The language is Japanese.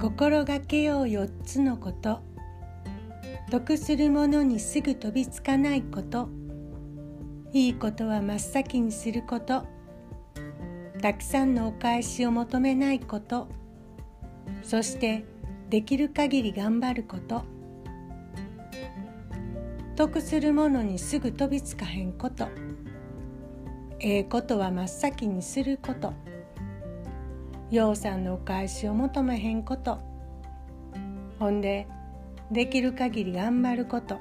心がけよう4つのこと。得するものにすぐ飛びつかないこと。いいことは真っ先にすること。たくさんのお返しを求めないこと。そしてできる限り頑張ること。得するものにすぐ飛びつかへんこと。ええことは真っ先にすること。ようさんのお返しを求めへんこと。ほんでできる限り頑張ること。